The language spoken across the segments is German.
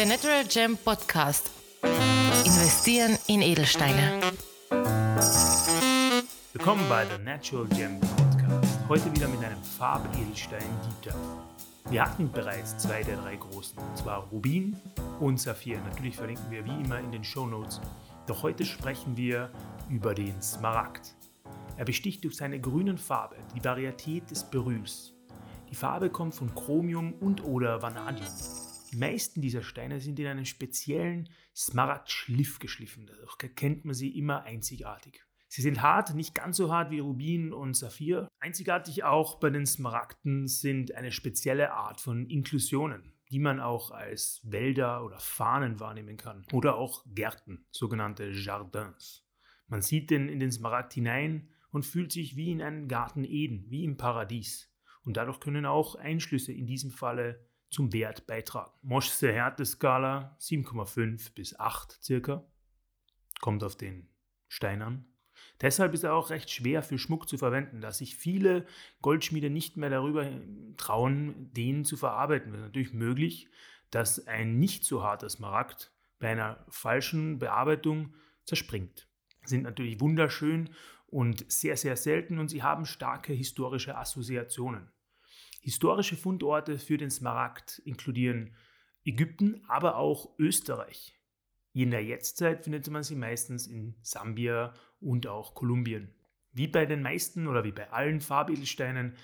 Der Natural Gem Podcast. Investieren in Edelsteine. Willkommen bei der Natural Gem Podcast. Heute wieder mit einem Farbedelstein Deep Wir hatten bereits zwei der drei großen, und zwar Rubin und Saphir. Natürlich verlinken wir wie immer in den Show Notes. Doch heute sprechen wir über den Smaragd. Er besticht durch seine grünen Farbe die Varietät des Beryls. Die Farbe kommt von Chromium und oder Vanadium. Die meisten dieser Steine sind in einem speziellen Smaragd-Schliff geschliffen. Dadurch erkennt man sie immer einzigartig. Sie sind hart, nicht ganz so hart wie Rubin und Saphir. Einzigartig auch bei den Smaragden sind eine spezielle Art von Inklusionen, die man auch als Wälder oder Fahnen wahrnehmen kann. Oder auch Gärten, sogenannte Jardins. Man sieht den in den Smaragd hinein und fühlt sich wie in einem Garten Eden, wie im Paradies. Und dadurch können auch Einschlüsse in diesem Falle zum Wert beitragen. Moschse Härteskala 7,5 bis 8 circa. Kommt auf den Stein an. Deshalb ist er auch recht schwer für Schmuck zu verwenden, da sich viele Goldschmiede nicht mehr darüber trauen, den zu verarbeiten. Es ist natürlich möglich, dass ein nicht so harter Smaragd bei einer falschen Bearbeitung zerspringt. Sind natürlich wunderschön und sehr, sehr selten und sie haben starke historische Assoziationen. Historische Fundorte für den Smaragd inkludieren Ägypten, aber auch Österreich. In der Jetztzeit findet man sie meistens in Sambia und auch Kolumbien. Wie bei den meisten oder wie bei allen Farbedelsteinen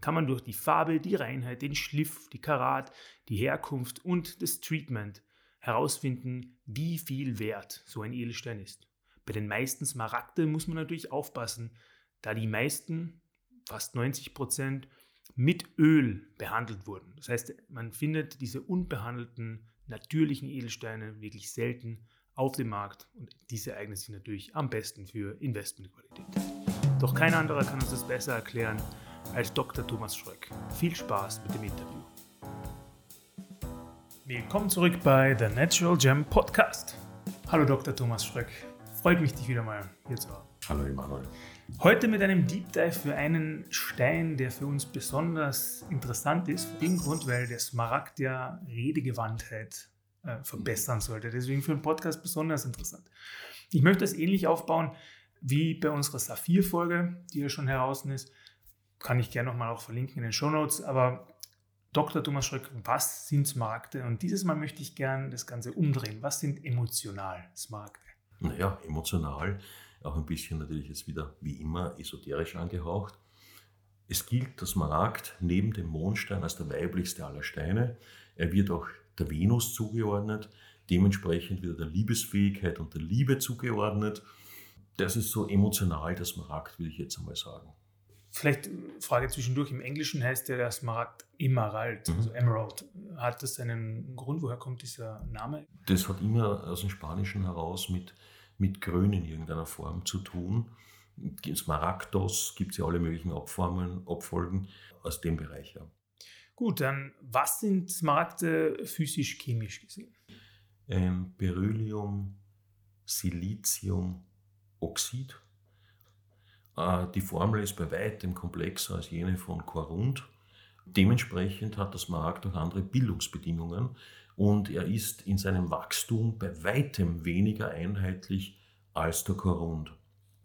kann man durch die Farbe, die Reinheit, den Schliff, die Karat, die Herkunft und das Treatment herausfinden, wie viel wert so ein Edelstein ist. Bei den meisten Smaragde muss man natürlich aufpassen, da die meisten, fast 90 Prozent, mit Öl behandelt wurden. Das heißt, man findet diese unbehandelten natürlichen Edelsteine wirklich selten auf dem Markt und diese eignen sich natürlich am besten für Investmentqualität. Doch kein anderer kann uns das besser erklären als Dr. Thomas Schröck. Viel Spaß mit dem Interview. Willkommen zurück bei The Natural Gem Podcast. Hallo Dr. Thomas Schröck. Freut mich, dich wieder mal hier zu haben. Hallo Emanuel. Heute mit einem Deep Dive für einen Stein, der für uns besonders interessant ist. Aus dem Grund, weil der Smaragd ja Redegewandtheit äh, verbessern sollte. Deswegen für einen Podcast besonders interessant. Ich möchte das ähnlich aufbauen wie bei unserer Saphir-Folge, die ja schon heraus ist. Kann ich gerne nochmal auch verlinken in den Show Notes. Aber Dr. Thomas Schröck, was sind Smaragde? Und dieses Mal möchte ich gerne das Ganze umdrehen. Was sind emotional Smaragde? Naja, emotional auch ein bisschen natürlich jetzt wieder wie immer esoterisch angehaucht. Es gilt der Smaragd neben dem Mondstein als der weiblichste aller Steine. Er wird auch der Venus zugeordnet, dementsprechend wird er der Liebesfähigkeit und der Liebe zugeordnet. Das ist so emotional der Smaragd, würde ich jetzt einmal sagen. Vielleicht Frage zwischendurch. Im Englischen heißt ja der Smaragd Emerald, mhm. also Emerald. Hat das einen Grund? Woher kommt dieser Name? Das hat immer aus dem Spanischen heraus mit mit Grün in irgendeiner Form zu tun. Smaragdos gibt es ja alle möglichen Abformen, Abfolgen aus dem Bereich. Ja. Gut, dann was sind Smaragde physisch-chemisch gesehen? Ähm, Beryllium, Silizium, Oxid. Äh, die Formel ist bei weitem komplexer als jene von Korund. Dementsprechend hat das Smaragd auch andere Bildungsbedingungen und er ist in seinem Wachstum bei weitem weniger einheitlich als der Korund.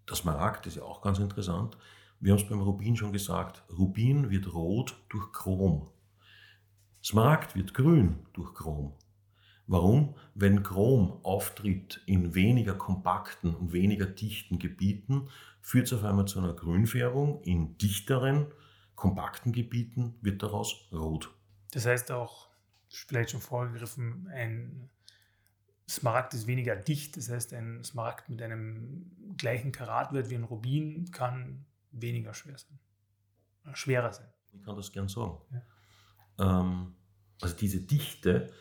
Das Smaragd ist ja auch ganz interessant. Wir haben es beim Rubin schon gesagt, Rubin wird rot durch Chrom. Smaragd wird grün durch Chrom. Warum? Wenn Chrom auftritt in weniger kompakten und weniger dichten Gebieten, führt es auf einmal zu einer Grünfärbung. In dichteren, kompakten Gebieten wird daraus rot. Das heißt auch, vielleicht schon vorgegriffen, ein Smaragd ist weniger dicht, das heißt, ein Smaragd mit einem gleichen Karatwert wie ein Rubin kann weniger schwer sein. Schwerer sein. Ich kann das gern sagen. Ja. Ähm, also diese Dichte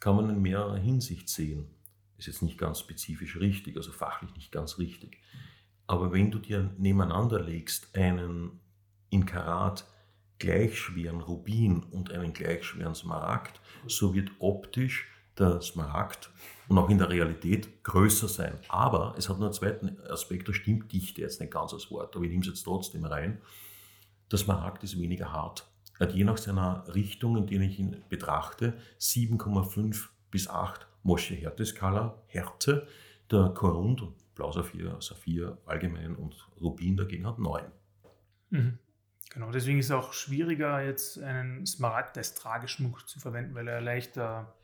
kann man in mehrerer Hinsicht sehen. Ist jetzt nicht ganz spezifisch richtig, also fachlich nicht ganz richtig. Aber wenn du dir nebeneinander legst einen in Karat gleich schweren Rubin und einen gleich schweren Smaragd, so wird optisch der Smaragd und auch in der Realität größer sein. Aber es hat noch einen zweiten Aspekt, da stimmt Dichte jetzt nicht ganz als Wort, aber ich nehme es jetzt trotzdem rein. Der Smaragd ist weniger hart. Er hat je nach seiner Richtung, in der ich ihn betrachte, 7,5 bis 8 Mosche Härteskala, Härte. Der Korund und Blausaphir, Saphir allgemein und Rubin dagegen hat 9. Mhm. Genau, deswegen ist es auch schwieriger, jetzt einen Smaragd als Trageschmuck zu verwenden, weil er leichter,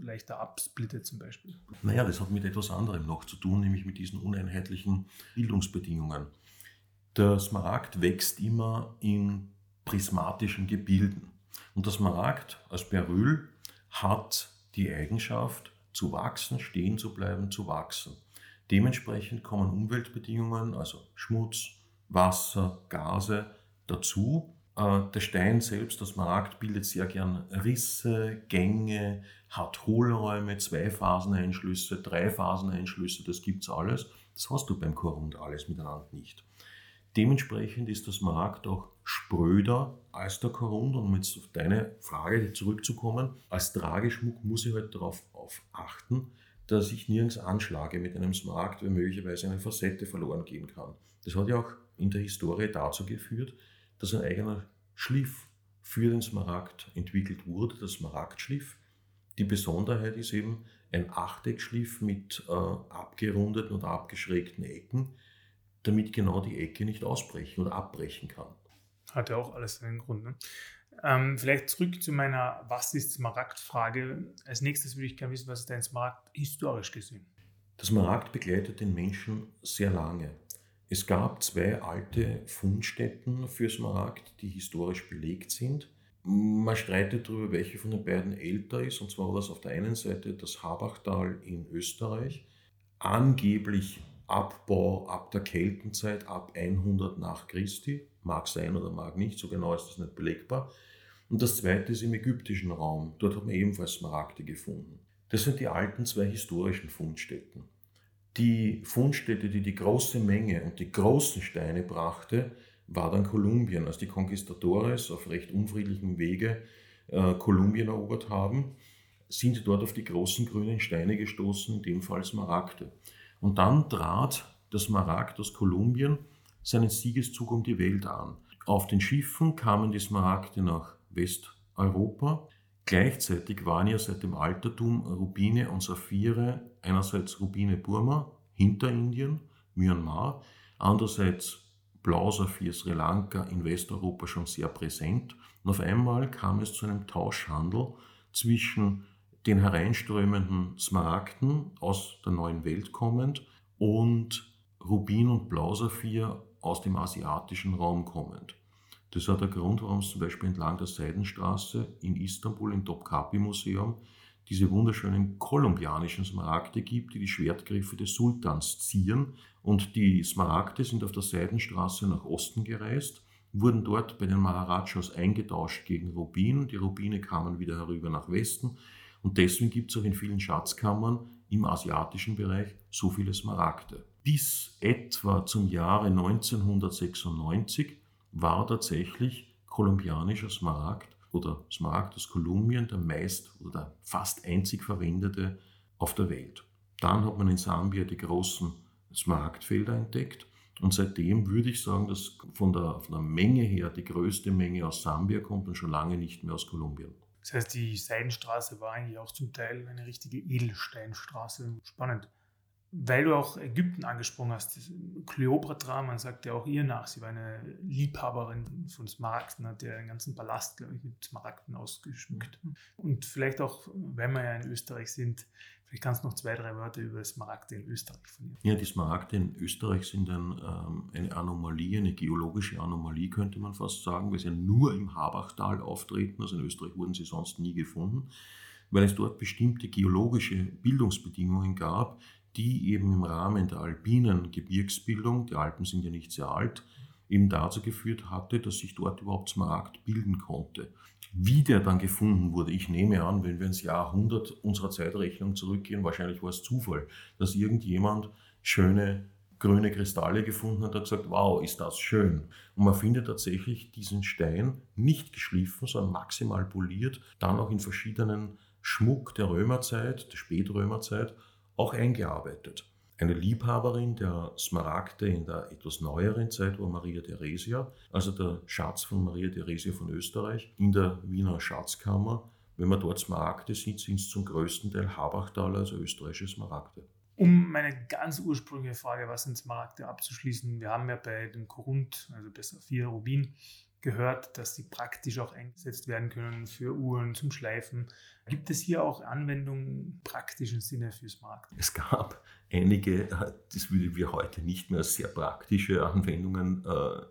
leichter absplittet zum Beispiel. Naja, das hat mit etwas anderem noch zu tun, nämlich mit diesen uneinheitlichen Bildungsbedingungen. Der Smaragd wächst immer in prismatischen Gebilden. Und der Smaragd als Beryl hat die Eigenschaft, zu wachsen, stehen zu bleiben, zu wachsen. Dementsprechend kommen Umweltbedingungen, also Schmutz, Wasser, Gase dazu. Äh, der Stein selbst, das Markt, bildet sehr gern Risse, Gänge, hat Hohlräume, Zweiphaseneinschlüsse, Dreiphaseneinschlüsse, das gibt es alles. Das hast du beim Korund alles miteinander nicht. Dementsprechend ist das Markt auch spröder als der Korund. Und um jetzt auf deine Frage zurückzukommen, als Trageschmuck muss ich halt darauf achten, dass ich nirgends anschlage mit einem Smaragd, weil möglicherweise eine Facette verloren gehen kann. Das hat ja auch in der Historie dazu geführt, dass ein eigener Schliff für den Smaragd entwickelt wurde, der Smaragdschliff. Die Besonderheit ist eben ein Achteckschliff mit äh, abgerundeten und abgeschrägten Ecken, damit genau die Ecke nicht ausbrechen oder abbrechen kann. Hat ja auch alles einen Grund. Ne? Ähm, vielleicht zurück zu meiner Was ist Smaragd-Frage. Als nächstes würde ich gerne wissen, was ist dein Smaragd historisch gesehen? Das Smaragd begleitet den Menschen sehr lange. Es gab zwei alte Fundstätten für Smaragd, die historisch belegt sind. Man streitet darüber, welche von den beiden älter ist. Und zwar war das auf der einen Seite das Habachtal in Österreich. Angeblich Abbau ab der Keltenzeit, ab 100 nach Christi. Mag sein oder mag nicht, so genau ist das nicht belegbar. Und das zweite ist im ägyptischen Raum. Dort hat man ebenfalls Smaragde gefunden. Das sind die alten zwei historischen Fundstätten. Die Fundstätte, die die große Menge und die großen Steine brachte, war dann Kolumbien, als die Conquistadores auf recht unfriedlichem Wege äh, Kolumbien erobert haben, sind dort auf die großen grünen Steine gestoßen, in dem Fall Smaragde. Und dann trat der Smaragd aus Kolumbien seinen Siegeszug um die Welt an. Auf den Schiffen kamen die Smaragde nach Westeuropa. Gleichzeitig waren ja seit dem Altertum Rubine und Saphire, einerseits Rubine Burma, hinter Indien, Myanmar, andererseits Blausaphir Sri Lanka in Westeuropa schon sehr präsent. Und auf einmal kam es zu einem Tauschhandel zwischen den hereinströmenden Smaragden aus der neuen Welt kommend und Rubin und Blausaphir aus dem asiatischen Raum kommend. Das hat der Grund, warum es zum Beispiel entlang der Seidenstraße in Istanbul im Topkapi Museum diese wunderschönen kolumbianischen Smaragde gibt, die die Schwertgriffe des Sultans zieren. Und die Smaragde sind auf der Seidenstraße nach Osten gereist, wurden dort bei den Maharajas eingetauscht gegen Rubin. Die Rubine kamen wieder herüber nach Westen. Und deswegen gibt es auch in vielen Schatzkammern im asiatischen Bereich so viele Smaragde. Bis etwa zum Jahre 1996 war tatsächlich kolumbianischer Smaragd oder Smaragd aus Kolumbien der meist oder fast einzig verwendete auf der Welt. Dann hat man in Sambia die großen Smaragdfelder entdeckt und seitdem würde ich sagen, dass von der, von der Menge her die größte Menge aus Sambia kommt und schon lange nicht mehr aus Kolumbien. Das heißt, die Seidenstraße war eigentlich auch zum Teil eine richtige Edelsteinstraße. Spannend. Weil du auch Ägypten angesprochen hast, Kleopatra, man sagt ja auch ihr nach, sie war eine Liebhaberin von Smaragden, hat ja einen ganzen Palast, glaube ich, mit Smaragden ausgeschmückt. Und vielleicht auch, wenn wir ja in Österreich sind, vielleicht kannst du noch zwei, drei Wörter über Smaragde in Österreich verlieren. Ja, die Smaragde in Österreich sind ein, ähm, eine Anomalie, eine geologische Anomalie, könnte man fast sagen, weil sie ja nur im Habachtal auftreten, also in Österreich wurden sie sonst nie gefunden weil es dort bestimmte geologische Bildungsbedingungen gab, die eben im Rahmen der alpinen Gebirgsbildung, die Alpen sind ja nicht sehr alt, eben dazu geführt hatte, dass sich dort überhaupt Smaragd bilden konnte. Wie der dann gefunden wurde, ich nehme an, wenn wir ins Jahrhundert unserer Zeitrechnung zurückgehen, wahrscheinlich war es Zufall, dass irgendjemand schöne grüne Kristalle gefunden hat und gesagt, wow, ist das schön. Und man findet tatsächlich diesen Stein nicht geschliffen, sondern maximal poliert, dann auch in verschiedenen Schmuck der Römerzeit, der Spätrömerzeit auch eingearbeitet. Eine Liebhaberin der Smaragde in der etwas neueren Zeit war Maria Theresia, also der Schatz von Maria Theresia von Österreich in der Wiener Schatzkammer. Wenn man dort Smaragde sieht, sind es zum größten Teil Habachtaler, also österreichische Smaragde. Um meine ganz ursprüngliche Frage, was sind Smaragde, abzuschließen, wir haben ja bei dem Korund, also bei Saphir, Rubin, gehört, dass sie praktisch auch eingesetzt werden können für Uhren zum Schleifen. Gibt es hier auch Anwendungen im praktischen Sinne für Smaragde? Es gab einige, das würden wir heute nicht mehr als sehr praktische Anwendungen äh,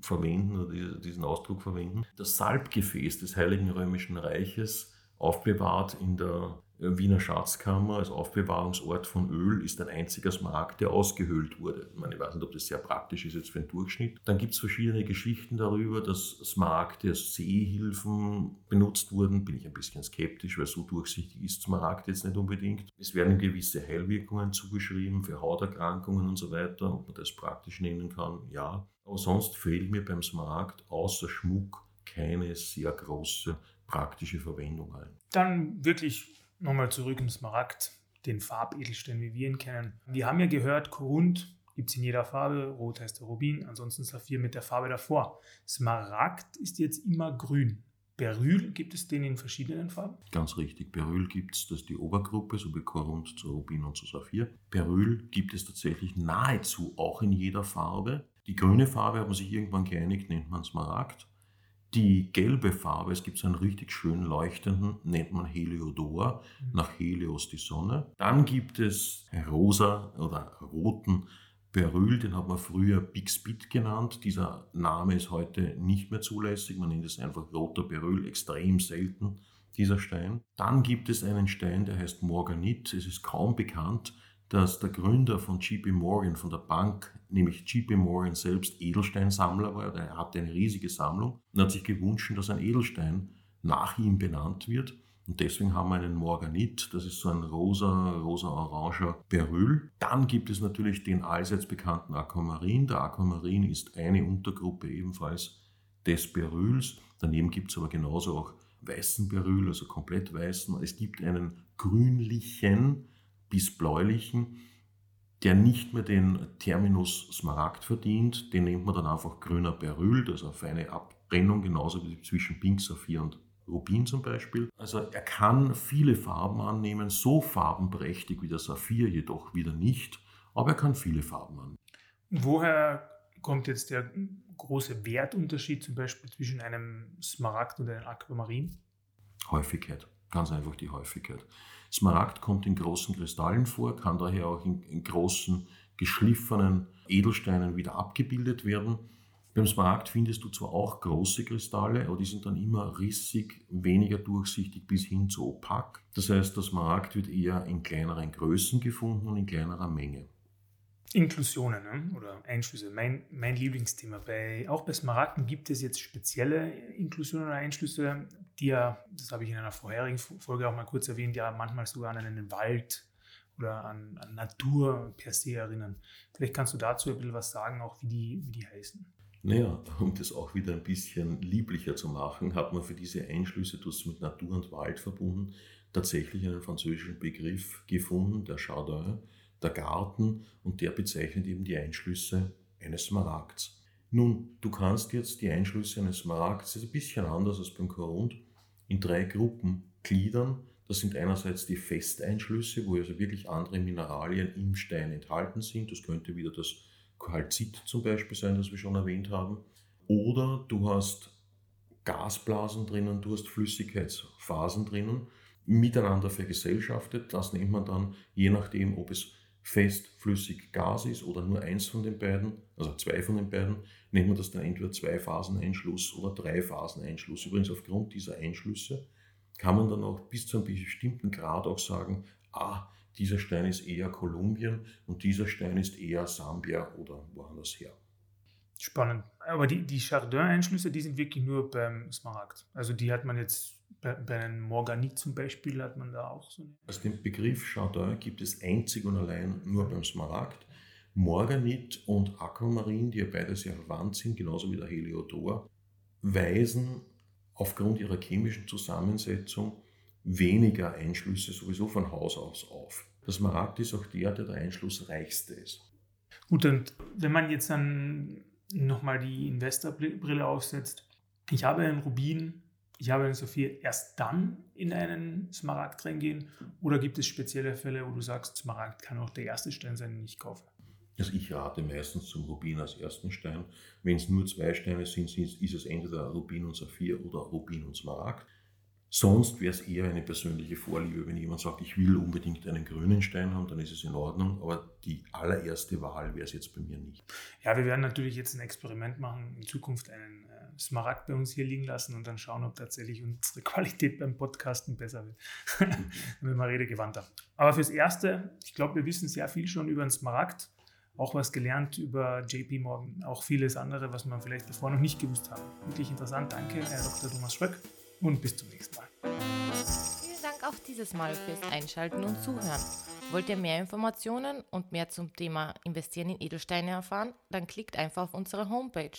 verwenden oder diesen Ausdruck verwenden. Das Salbgefäß des Heiligen Römischen Reiches, aufbewahrt in der Wiener Schatzkammer als Aufbewahrungsort von Öl ist ein einziger Smaragd, der ausgehöhlt wurde. Ich, meine, ich weiß nicht, ob das sehr praktisch ist jetzt für einen Durchschnitt. Dann gibt es verschiedene Geschichten darüber, dass Smaragde als Seehilfen benutzt wurden. Bin ich ein bisschen skeptisch, weil so durchsichtig ist Smaragd jetzt nicht unbedingt. Es werden gewisse Heilwirkungen zugeschrieben für Hauterkrankungen und so weiter. Ob man das praktisch nennen kann, ja. Aber sonst fehlt mir beim Smaragd außer Schmuck keine sehr große praktische Verwendung ein. Dann wirklich Nochmal zurück im Smaragd, den Farbedelstein, wie wir ihn kennen. Wir haben ja gehört, Korund gibt es in jeder Farbe. Rot heißt der Rubin, ansonsten Saphir mit der Farbe davor. Smaragd ist jetzt immer grün. Beryl gibt es den in verschiedenen Farben? Ganz richtig. Beryl gibt es, das ist die Obergruppe, so wie Korund zu Rubin und zu Saphir. Beryl gibt es tatsächlich nahezu auch in jeder Farbe. Die grüne Farbe hat man sich irgendwann geeinigt, nennt man Smaragd. Die gelbe Farbe, es gibt so einen richtig schön leuchtenden, nennt man Heliodor, mhm. nach Helios die Sonne. Dann gibt es rosa oder roten Beryl, den hat man früher Big Spit genannt. Dieser Name ist heute nicht mehr zulässig, man nennt es einfach roter Beryl, extrem selten dieser Stein. Dann gibt es einen Stein, der heißt Morganit. Es ist kaum bekannt, dass der Gründer von JP Morgan, von der Bank, nämlich JP Morgan selbst Edelsteinsammler war. Er hatte eine riesige Sammlung und hat sich gewünscht, dass ein Edelstein nach ihm benannt wird. Und deswegen haben wir einen Morganit, das ist so ein rosa, rosa-oranger Beryl. Dann gibt es natürlich den allseits bekannten Aquamarin. Der Aquamarin ist eine Untergruppe ebenfalls des Beryls. Daneben gibt es aber genauso auch weißen Beryl, also komplett weißen. Es gibt einen grünlichen, bis bläulichen, der nicht mehr den Terminus Smaragd verdient. Den nennt man dann einfach grüner Beryl, das ist eine feine Abbrennung, genauso wie zwischen Pink Saphir und Rubin zum Beispiel. Also er kann viele Farben annehmen, so farbenprächtig wie der Saphir jedoch wieder nicht, aber er kann viele Farben annehmen. Woher kommt jetzt der große Wertunterschied zum Beispiel zwischen einem Smaragd und einem Aquamarin? Häufigkeit, ganz einfach die Häufigkeit. Smaragd kommt in großen Kristallen vor, kann daher auch in, in großen geschliffenen Edelsteinen wieder abgebildet werden. Beim Smaragd findest du zwar auch große Kristalle, aber die sind dann immer rissig, weniger durchsichtig bis hin zu opak. Das heißt, der Smaragd wird eher in kleineren Größen gefunden und in kleinerer Menge. Inklusionen ne? oder Einschlüsse, mein, mein Lieblingsthema. Bei, auch bei Smaragden gibt es jetzt spezielle Inklusionen oder Einschlüsse, die ja, das habe ich in einer vorherigen Folge auch mal kurz erwähnt, ja manchmal sogar an einen Wald oder an, an Natur per se erinnern. Vielleicht kannst du dazu ein bisschen was sagen, auch wie die, wie die heißen. Naja, um das auch wieder ein bisschen lieblicher zu machen, hat man für diese Einschlüsse, du hast mit Natur und Wald verbunden, tatsächlich einen französischen Begriff gefunden, der Chardin, der Garten, und der bezeichnet eben die Einschlüsse eines Smaragds. Nun, du kannst jetzt die Einschlüsse eines Smaragds, das ist ein bisschen anders als beim Korund, in drei Gruppen gliedern. Das sind einerseits die Festeinschlüsse, wo also wirklich andere Mineralien im Stein enthalten sind. Das könnte wieder das Quarzit zum Beispiel sein, das wir schon erwähnt haben. Oder du hast Gasblasen drinnen, du hast Flüssigkeitsphasen drinnen, miteinander vergesellschaftet. Das nennt man dann, je nachdem, ob es fest, flüssig, Gas ist oder nur eins von den beiden, also zwei von den beiden, nennt man das dann entweder Zwei-Phasen-Einschluss oder Drei-Phasen-Einschluss. Übrigens aufgrund dieser Einschlüsse kann man dann auch bis zu einem bestimmten Grad auch sagen, ah, dieser Stein ist eher Kolumbien und dieser Stein ist eher Sambia oder woanders her. Spannend. Aber die, die Chardin-Einschlüsse, die sind wirklich nur beim Smaragd. Also die hat man jetzt bei, einem Morganit zum Beispiel, hat man da auch so. Also den Begriff Chardin gibt es einzig und allein nur beim Smaragd. Morganit und Aquamarin, die ja beide sehr verwandt sind, genauso wie der Heliodor, weisen aufgrund ihrer chemischen Zusammensetzung weniger Einschlüsse sowieso von Haus aus auf. Das Smaragd ist auch der, der der einschlussreichste ist. Gut, und wenn man jetzt dann nochmal die Investorbrille aufsetzt, ich habe einen Rubin, ich habe eine Sophie erst dann in einen Smaragd reingehen? Oder gibt es spezielle Fälle, wo du sagst, Smaragd kann auch der erste Stein sein, den ich kaufe? Also ich rate meistens zum Rubin als ersten Stein. Wenn es nur zwei Steine sind, ist es entweder Rubin und Saphir oder Rubin und Smaragd. Sonst wäre es eher eine persönliche Vorliebe, wenn jemand sagt, ich will unbedingt einen grünen Stein haben, dann ist es in Ordnung, aber die allererste Wahl wäre es jetzt bei mir nicht. Ja, wir werden natürlich jetzt ein Experiment machen, in Zukunft einen äh, Smaragd bei uns hier liegen lassen und dann schauen, ob tatsächlich unsere Qualität beim Podcasten besser wird, wenn wir redegewandt haben. Aber fürs Erste, ich glaube, wir wissen sehr viel schon über den Smaragd, auch was gelernt über JP Morgan, auch vieles andere, was man vielleicht davor noch nicht gewusst haben. Wirklich interessant, danke, Herr Dr. Thomas Schröck und bis zum nächsten Mal. Vielen Dank auch dieses Mal fürs Einschalten und Zuhören. Wollt ihr mehr Informationen und mehr zum Thema Investieren in Edelsteine erfahren? Dann klickt einfach auf unsere Homepage